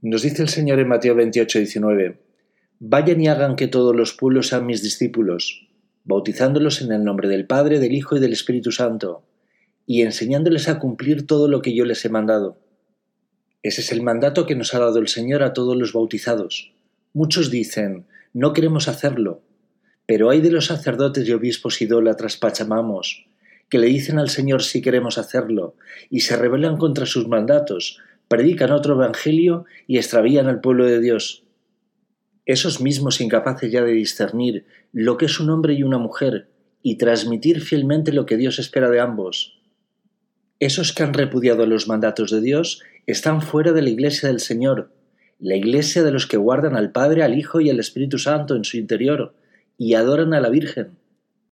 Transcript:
Nos dice el Señor en Mateo 28, 19, Vayan y hagan que todos los pueblos sean mis discípulos, bautizándolos en el nombre del Padre, del Hijo y del Espíritu Santo, y enseñándoles a cumplir todo lo que yo les he mandado. Ese es el mandato que nos ha dado el Señor a todos los bautizados. Muchos dicen, no queremos hacerlo, pero hay de los sacerdotes y obispos idólatras pachamamos, que le dicen al Señor si queremos hacerlo, y se rebelan contra sus mandatos, predican otro evangelio y extravían al pueblo de Dios. Esos mismos incapaces ya de discernir lo que es un hombre y una mujer, y transmitir fielmente lo que Dios espera de ambos, esos que han repudiado los mandatos de Dios están fuera de la iglesia del Señor, la iglesia de los que guardan al Padre, al Hijo y al Espíritu Santo en su interior y adoran a la Virgen.